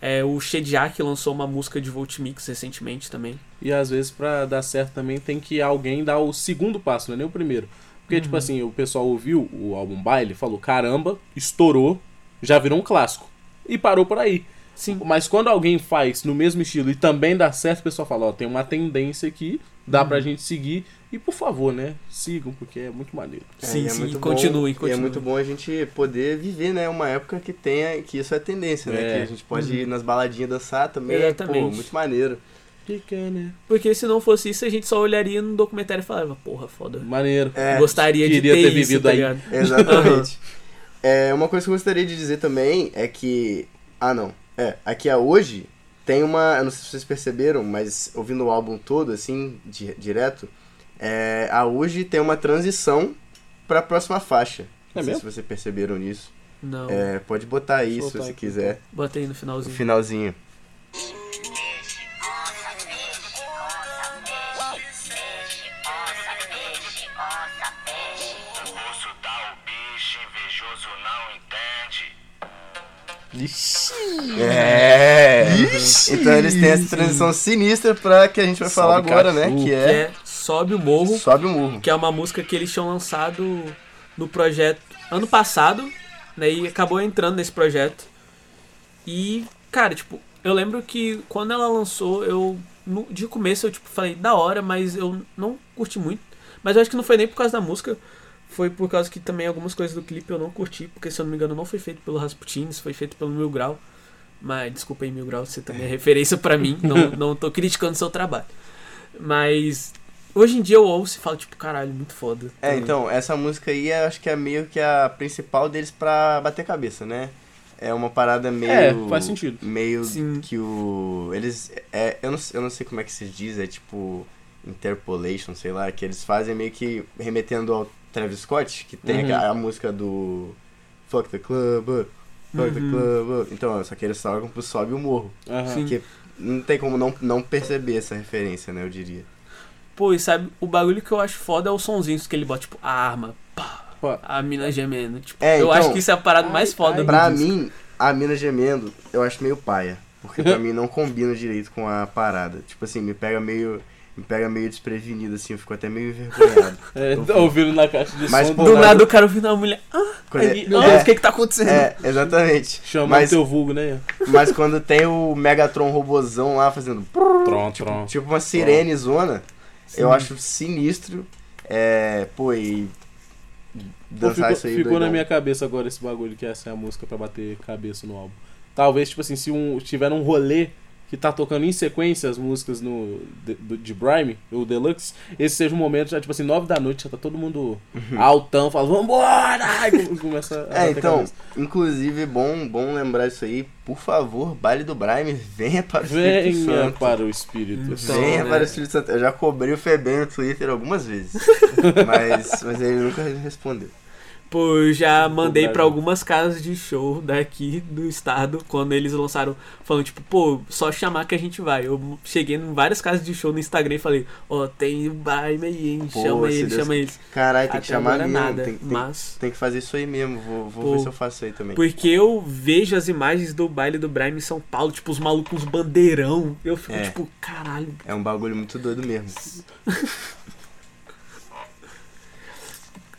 S4: É, o Shediak lançou uma música de Volt Mix recentemente também.
S5: E às vezes pra dar certo também tem que alguém dar o segundo passo, não é nem o primeiro. Porque, tipo assim, o pessoal ouviu o álbum Baile, falou, caramba, estourou, já virou um clássico. E parou por aí.
S4: Sim.
S5: Mas quando alguém faz no mesmo estilo e também dá certo, o pessoal fala, ó, tem uma tendência aqui, dá
S4: Uhum.
S5: pra gente seguir. E por favor, né, sigam, porque é muito maneiro.
S4: Sim,
S6: e é
S4: sim,
S6: muito
S4: continue,
S6: bom, E é muito bom a gente poder viver, né? Uma época que tenha, que isso é tendência, né?
S5: É.
S6: Que a gente pode ir nas baladinhas dançar também.
S4: Exatamente.
S6: Pô, muito maneiro.
S5: Fica, né?
S4: Porque se não fosse isso, a gente só olharia no documentário e falava, porra, foda.
S5: Maneiro.
S6: É,
S4: Gostaria de ter,
S5: ter
S4: isso,
S5: vivido
S4: tá
S5: aí.
S4: ligado?
S6: Exatamente. é, uma coisa que eu gostaria de dizer também é que. Ah, não. É, aqui a hoje tem uma. Eu não sei se vocês perceberam, mas ouvindo o álbum todo, assim, di- direto, é, a hoje tem uma transição pra próxima faixa.
S5: É
S6: não sei
S5: mesmo?
S6: se vocês perceberam nisso.
S4: Não,
S6: É, pode botar aí se você
S5: aqui,
S6: quiser.
S4: botei no
S6: No
S4: finalzinho.
S6: finalzinho.
S7: Osso dá o bicho, invejoso não entende.
S6: É. Então eles têm essa transição sinistra pra que a gente vai falar agora, né?
S5: cachorro.
S6: Que
S4: Que
S6: é,
S4: é Sobe o Morro,
S6: Sobe o Morro.
S4: que é uma música que eles tinham lançado no projeto ano passado, né? E acabou entrando nesse projeto. E, cara, tipo, eu lembro que quando ela lançou, eu. no- de começo eu tipo, falei, da hora, mas eu não curti muito. Mas eu acho que não foi nem por causa da música. Foi por causa que também algumas coisas do clipe eu não curti, porque se eu não me engano não foi feito pelo Rasputin, foi feito pelo Mil Grau. Mas desculpa aí, Mil Grau, você também é referência pra mim, não, não tô criticando seu trabalho. Mas hoje em dia eu ouço e falo, tipo, caralho, muito foda.
S6: É,
S4: também.
S6: então, essa música aí eu acho que é meio que a principal deles pra bater cabeça, né? É uma parada meio.
S5: É, faz sentido.
S6: Meio
S4: Sim.
S6: que o. Eles. É, eu, não, eu não sei como é que se diz, é tipo. Interpolation, sei lá, que eles fazem meio que remetendo ao Travis Scott, que tem
S5: Uhum.
S6: a, a música do. Fuck the Club, up, fuck the
S4: Uhum.
S6: Club. up. Então, só que eles tocam pro Sobe o Morro.
S5: Aham.
S4: Sim.
S6: Que não tem como não, não perceber essa referência, né? Eu diria.
S4: Pô, e sabe, o bagulho que eu acho foda é os sonzinhos que ele bota, tipo, a arma, pá,
S5: Pô.
S4: a mina gemendo. Tipo,
S6: É,
S4: eu
S6: então,
S4: acho que isso é a parada mais foda do
S6: Pra
S4: disco.
S6: mim, a mina gemendo, eu acho meio paia. Porque pra mim não combina direito com a parada. Tipo assim, me pega meio. Me pega meio desprevenido, assim, eu fico até meio envergonhado.
S5: É, tá ouvindo na caixa de
S6: Mas,
S5: som,
S6: pô,
S4: Do
S6: mas-
S4: nada o cara ouvindo uma mulher. Ah,
S6: Quando é-
S4: aí, meu
S6: é,
S4: Deus, o que que tá acontecendo?
S6: É, exatamente.
S5: chamando
S6: mas,
S5: teu vulgo, né?
S6: mas quando tem o Megatron robozão lá fazendo.
S5: Pronto, pronto.
S6: Tipo uma sirene zona, eu
S4: Sim.
S6: acho sinistro. É, pô, e. dançar
S5: ficou
S6: isso aí.
S5: ficou
S6: doidão.
S5: na minha cabeça agora esse bagulho que essa é a música pra bater cabeça no álbum. Talvez, tipo assim, se um, tiver um rolê que tá tocando em sequência as músicas no, de, de Brime, o Deluxe, esse seja um momento já, tipo assim, nove da noite, já tá todo mundo altão, fala, vambora! E come- começa a
S6: É, então,
S5: cabeça.
S6: inclusive, bom, bom lembrar isso aí. Por favor, baile do Brime, venha para o Espírito
S5: Venha
S6: Santo.
S5: para o Espírito
S4: Então,
S6: venha
S4: né?
S6: para o Espírito Santo. Eu já cobrei o Febem no Twitter algumas vezes. mas, mas ele nunca respondeu.
S4: Pô, já mandei pra algumas casas de show daqui do estado, quando eles lançaram, falando, tipo, pô, só chamar que a gente vai. Eu cheguei em várias casas de show no Instagram e falei, ó, tem o Baime aí, hein?
S6: Pô,
S4: chama eles,
S6: Deus
S4: chama eles.
S6: Caralho, tem que chamar mesmo.
S4: nada,
S6: tem, tem-
S4: mas...
S6: tem que fazer isso aí mesmo. Vou, vou
S4: Pô.
S6: ver se eu faço aí também.
S4: Porque eu vejo as imagens do baile do Brime em São Paulo, tipo, os malucos bandeirão. Eu fico,
S6: É.
S4: tipo, caralho.
S6: É um bagulho muito doido mesmo.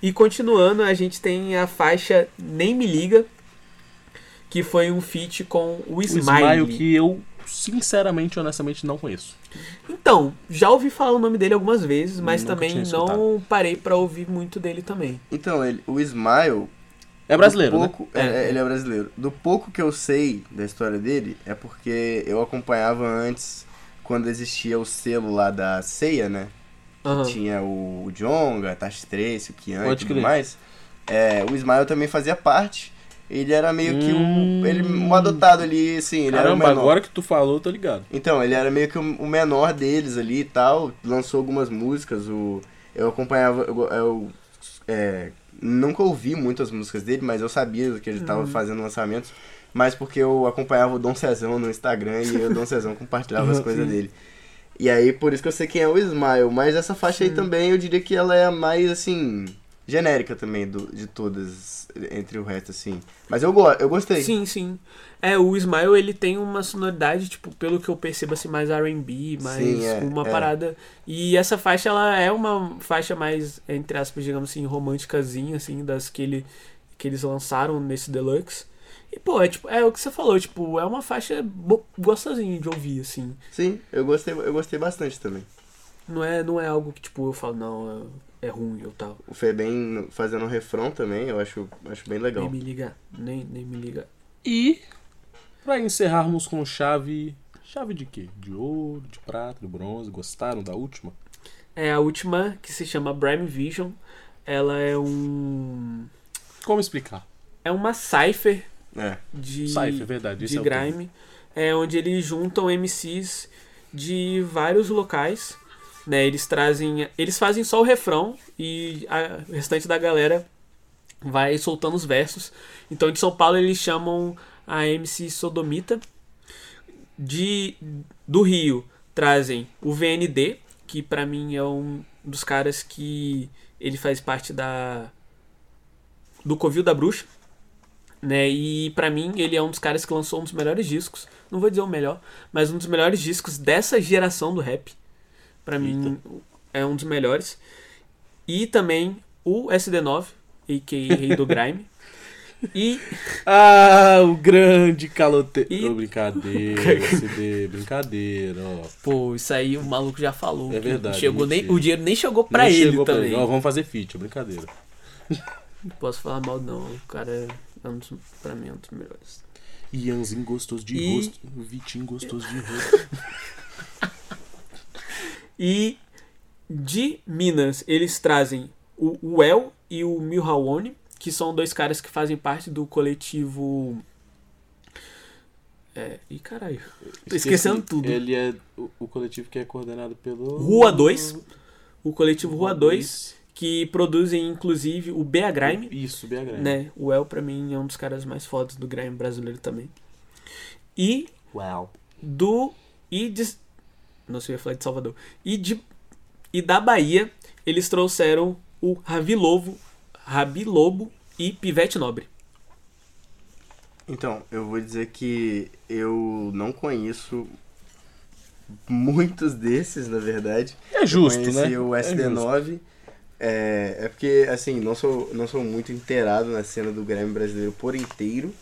S4: E continuando, a gente tem a faixa Nem Me Liga, que foi um feat com o
S5: O
S4: Smile.
S5: Smile que eu, sinceramente, honestamente, não conheço.
S4: Então, já ouvi falar o nome dele algumas vezes, mas
S5: Nunca
S4: também não parei pra ouvir muito dele também.
S6: Então, ele, o Smile.
S5: É brasileiro,
S6: do
S5: né?
S6: pouco, é,
S4: É.
S6: Ele é brasileiro. Do pouco que eu sei da história dele, é porque eu acompanhava antes, quando existia o selo lá da Ceia, né?
S4: Aham.
S6: Tinha o, o Jonga, Tashi Trace, o Kian e
S5: Pode
S6: tudo
S5: crer.
S6: mais. É, o Ismael também fazia parte. Ele era meio que um. Ele, um adotado ali, assim, ele era o
S5: Caramba,
S6: menor.
S5: agora que tu falou, eu tô ligado.
S6: Então, ele era meio que o menor deles ali e tal. Lançou algumas músicas. O, eu acompanhava. Eu, eu, é, nunca ouvi muitas músicas dele, mas eu sabia que ele tava fazendo lançamentos. Mas porque eu acompanhava o Dom Cezão no Instagram e o Dom Cezão compartilhava as coisas dele. E aí, por isso que eu sei quem é o Smile. Mas essa faixa aí também, eu diria que ela é a mais, assim, genérica também do, de todas, entre o resto, assim. Mas eu, go eu gostei.
S4: Sim, sim. É, o Smile, ele tem uma sonoridade, tipo, pelo que eu percebo, assim, mais R&B, mais
S6: Sim, é,
S4: uma
S6: é.
S4: parada... E essa faixa, ela é uma faixa mais, entre aspas, digamos assim, românticazinha, assim, das que, ele, que eles lançaram nesse Deluxe. E, pô, é, tipo, é o que você falou, tipo, é uma faixa gostosinha de ouvir, assim.
S6: Sim, eu gostei, eu gostei bastante também.
S4: Não é, não é algo que, tipo, eu falo, não, é, é ruim ou tal.
S6: O Febem fazendo um refrão também, eu acho, acho bem legal.
S4: Nem me liga, nem, nem me liga.
S5: E pra encerrarmos com chave. Chave de quê? De ouro, de prata, de bronze. Gostaram da última?
S4: É a última, que se chama Brime Vision. Ela é um...
S5: Como explicar?
S4: É uma cipher
S6: É.
S4: de,
S5: Cypher, verdade,
S4: de
S5: é
S4: grime, é onde eles juntam MCs de vários locais, né? Eles trazem, eles fazem só o refrão e a- o restante da galera vai soltando os versos. Então de São Paulo eles chamam a MC Sodomita. De do Rio trazem o VND, que pra mim é um dos caras que ele faz parte da do Covil da Bruxa né? E pra mim ele é um dos caras que lançou um dos melhores discos, não vou dizer o melhor, mas um dos melhores discos dessa geração do rap. Pra mim é um dos melhores. E também o SD9, a.k.a. Rei do Grime. E
S5: Ah, o grande caloteiro.
S4: E-
S5: Ô, brincadeira, CD, brincadeira, ó.
S4: pô, isso aí o maluco já falou.
S5: É verdade,
S4: Chegou nem, o dinheiro nem chegou pra
S5: Nem
S4: ele
S5: chegou pra
S4: também.
S5: Ó, vamos fazer feat, é brincadeira.
S4: Não posso falar mal não, o cara dos, pra mim um dos melhores.
S5: Ianzinho gostoso de
S4: E-
S5: rosto, Vitinho gostoso de rosto.
S4: E de Minas, eles trazem o El e o Milhawone, que são dois caras que fazem parte do coletivo. É. Ih, caralho. Tô esquecendo tudo.
S5: Ele é o, o coletivo que é coordenado pelo.
S4: Rua 2. O coletivo Rua 2, que produzem inclusive o BA Grime.
S5: Isso, BH Grime.
S4: Né? O El, pra mim, é um dos caras mais fodas do Grime brasileiro também. E
S5: Uau.
S4: do e de não sei eu ia falar de Salvador e de e da Bahia eles trouxeram o Ravi Lobo, Rabi Lobo e Pivete Nobre.
S6: Então, eu vou dizer que eu não conheço muitos desses, na verdade.
S5: É justo,
S6: eu
S5: né?
S6: conheci o
S5: É justo.
S6: SD9. É, é porque, assim, não sou, não sou muito inteirado na cena do Grêmio brasileiro por inteiro.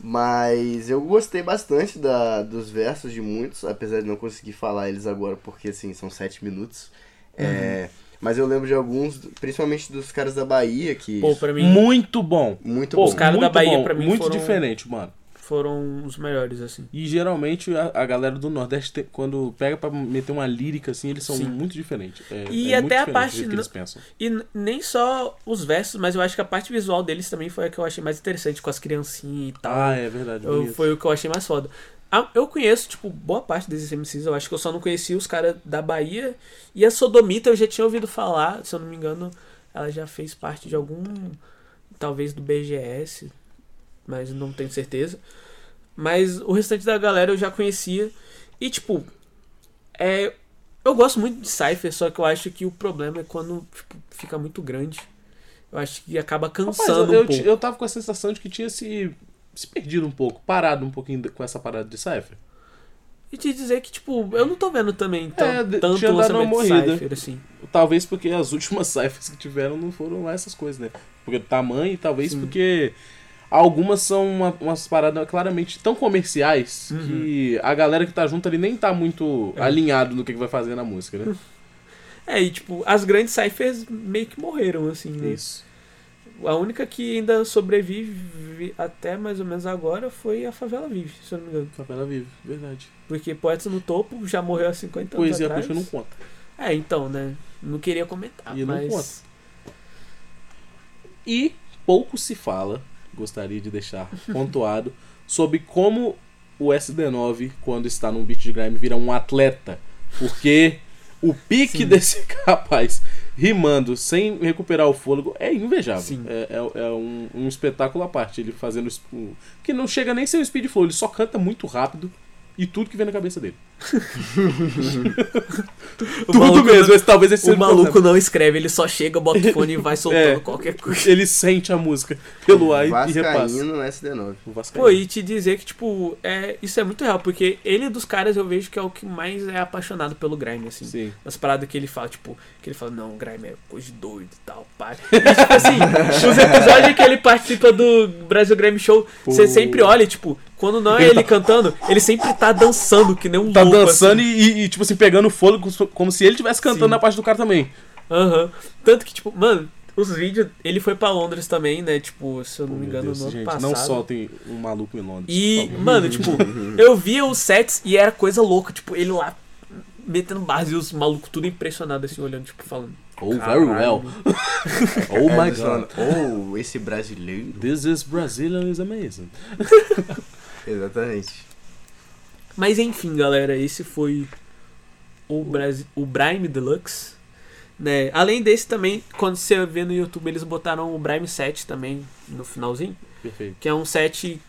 S6: Mas eu gostei bastante da, dos versos de muitos, apesar de não conseguir falar eles agora, porque, assim, são sete minutos. É, Mas eu lembro de alguns, principalmente dos caras da Bahia, que.
S4: Pô, pra mim,
S5: Muito bom.
S6: muito
S5: Pô,
S6: bom.
S4: Os caras da
S5: muito
S4: Bahia,
S5: bom,
S4: pra mim,
S5: Muito
S4: foram-
S5: diferente, mano.
S4: Foram os melhores, assim.
S5: E geralmente a, a galera do Nordeste, tem- quando pega pra meter uma lírica assim, eles são
S4: Sim.
S5: muito diferentes. É,
S4: E
S5: é
S4: até a parte
S5: que eles pensam.
S4: E nem só os versos, mas eu acho que a parte visual deles também foi a que eu achei mais interessante, com as criancinhas e tal.
S5: Ah, é verdade.
S4: Eu- foi o que eu achei mais foda. Ah, Eu conheço, tipo, boa parte desses MCs, eu acho que eu só não conhecia os caras da Bahia. E a Sodomita eu já tinha ouvido falar, se eu não me engano, ela já fez parte de algum. Talvez do BGS, mas não tenho certeza. Mas o restante da galera eu já conhecia. E, tipo, é. Eu gosto muito de Cypher, só que eu acho que o problema é quando tipo, fica muito grande. Eu acho que acaba
S5: Rapaz,
S4: cansando
S5: eu,
S4: um
S5: eu,
S4: pouco.
S5: ti- eu tava com a sensação de que tinha se, se perdido um pouco, parado um pouquinho com essa parada de Cypher.
S4: E te dizer que, tipo, eu não tô vendo também tão,
S5: É,
S4: tanto
S5: tinha dado uma morrida.
S4: Cypher, assim.
S5: Talvez porque as últimas cyphers que tiveram não foram lá essas coisas, né? Porque do tamanho e talvez
S4: Sim.
S5: porque algumas são uma- umas paradas claramente tão comerciais
S4: Uhum.
S5: que a galera que tá junto ali nem tá muito
S4: É.
S5: alinhado no que, que vai fazer na música, né?
S4: É, e, tipo, as grandes Cyphers meio que morreram, assim, né?
S5: Isso.
S4: A única que ainda sobrevive até mais ou menos agora foi a Favela Vive, se eu não me engano.
S5: Favela vive, verdade.
S4: Porque Poetas no Topo já morreu há 50 anos
S5: Poesia
S4: atrás.
S5: acústica não conta.
S4: É, então, né? Não queria comentar,
S5: E não
S4: mas...
S5: conta. E pouco se fala, gostaria de deixar pontuado, sobre como o SD9, quando está num beat de grime, vira um atleta. Porque o pique
S4: Sim.
S5: desse rapaz rimando sem recuperar o fôlego é invejável. É, é- é um, um espetáculo à parte. Ele fazendo. Que não chega nem ser um speed flow, ele só canta muito rápido e tudo que vem na cabeça dele.
S4: O
S5: tudo
S4: maluco
S5: mesmo, esse talvez esse
S4: O
S5: seja o
S4: maluco
S5: problema.
S4: não escreve, ele só chega, bota o fone e vai soltando
S5: É.
S4: qualquer coisa.
S5: Ele sente a música pelo ar e- repassa.
S6: Vascaíno no SD9.
S5: O Vascaíno.
S4: Pô, e te dizer que, tipo, é, isso é muito real, porque ele dos caras eu vejo que é o que mais é apaixonado pelo grime, assim.
S5: Sim.
S4: As paradas que ele fala, tipo, que ele fala, não, grime é coisa de doido e tal, pai. E, tipo assim, os episódios que ele participa do Brasil Grime Show, você
S5: Pô.
S4: sempre olha, tipo, quando não é ele cantando, ele sempre tá dançando, que nem um
S5: Tá
S4: louco,
S5: dançando
S4: assim.
S5: e, e, tipo assim, pegando fôlego como se ele estivesse cantando
S4: Sim.
S5: na parte do cara também.
S4: Aham. Tanto que, tipo, mano, os vídeos, ele foi pra Londres também, né, tipo, se eu não
S5: Pô,
S4: me engano,
S5: Deus,
S4: no ano
S5: gente,
S4: passado.
S5: não soltem um maluco em Londres.
S4: E, mano, tipo, eu via os sets e era coisa louca, tipo, ele lá metendo base e os malucos tudo impressionado assim, olhando, tipo, falando.
S5: Oh, very
S4: "Caralho,
S5: well.
S4: mano."
S5: Oh my
S6: Eles
S5: god.
S6: Oh, esse brasileiro.
S5: This is Brazilian is amazing.
S6: Exatamente.
S4: Mas enfim, galera, esse foi o, Brasi o Brime Deluxe. Né? Além desse também, quando você vê no YouTube, eles botaram o Brime 7 também no finalzinho.
S5: Perfeito.
S4: Que é um set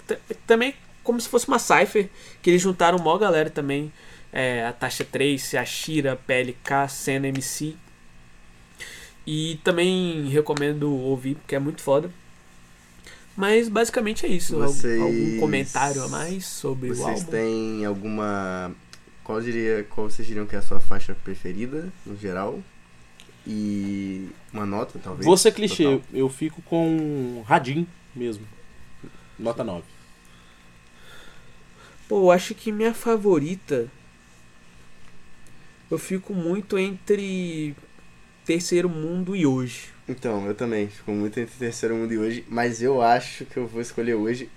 S4: também como se fosse uma Cypher, que eles juntaram mó galera também. É, a Tasha Trace, a Shira, PLK, Senna MC. E também recomendo ouvir, porque é muito foda. Mas basicamente é isso.
S6: Vocês-
S4: Algum comentário a mais sobre o
S6: Vocês
S4: álbum?
S6: têm alguma. Qual, diria, qual vocês diriam que é a sua faixa preferida, no geral? E uma nota, talvez?
S5: Vou ser clichê,
S6: total?
S5: eu fico com Radin mesmo. Nota 9.
S4: Pô, eu acho que minha favorita. Eu fico muito entre Terceiro Mundo e Hoje.
S6: Então, eu também. Fico muito entre Terceiro Mundo e hoje. Mas eu acho que eu vou escolher hoje.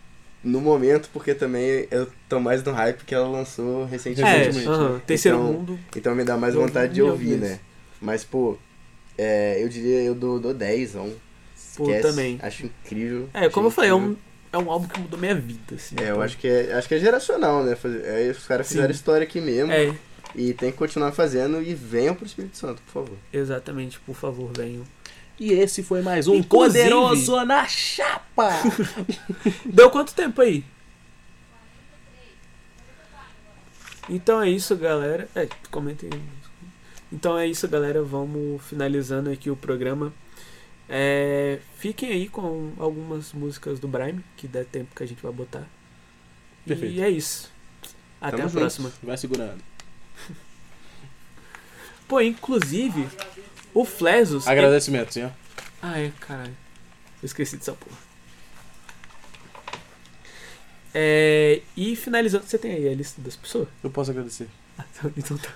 S6: No momento, porque também eu tô mais no hype que ela lançou
S4: É,
S6: recentemente.
S4: aham, Terceiro
S6: Então,
S4: Mundo.
S6: Então me dá mais vontade de
S4: ouvi
S6: ouvir, né? Mas, pô, é, eu diria, eu dou, dou 10, ó.
S4: Pô,
S6: Esquece.
S4: também.
S6: Acho incrível.
S4: É, como eu falei, é um, é um álbum que mudou minha vida, assim.
S6: É, eu
S4: pô.
S6: acho que é, acho que é geracional, né? Fazer- é, os caras
S4: Sim.
S6: fizeram história aqui mesmo.
S4: É,
S6: E tem que continuar fazendo e venham pro Espírito Santo, por favor.
S4: exatamente, por favor, venham.
S5: E esse foi mais um
S4: Inclusive-
S5: Poderoso na Chapa!
S4: Deu quanto tempo aí? Então é isso, galera. É, comentem. aí. Então é isso, galera. Vamos finalizando aqui o programa. É, fiquem aí com algumas músicas do Brime, que der tempo que a gente vai botar.
S5: Perfeito.
S4: E é isso. Até
S6: Tamo
S4: a
S6: junto.
S4: próxima.
S5: Vai segurando.
S4: Pô, inclusive, o Flesos.
S5: Agradecimento, senhor.
S4: Ah, é, caralho. Eu esqueci dessa porra. É, e finalizando, você tem aí a lista das pessoas?
S5: Eu posso agradecer.
S4: Ah, então- Então tá.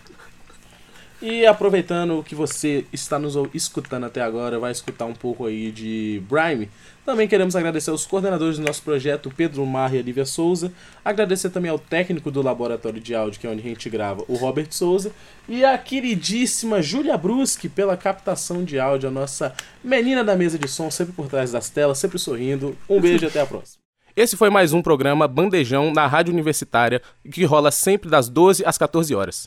S5: E aproveitando que você está nos escutando até agora, vai escutar um pouco aí de Brime. Também queremos agradecer aos coordenadores do nosso projeto, Pedro Marra e Olivia Souza. Agradecer também ao técnico do laboratório de áudio, que é onde a gente grava, o Robert Souza. E a queridíssima Júlia Bruschi pela captação de áudio, a nossa menina da mesa de som, sempre por trás das telas, sempre sorrindo. Um beijo e até a próxima. Esse foi mais um programa Bandejão na Rádio Universitária, que rola sempre das 12 às 14 horas.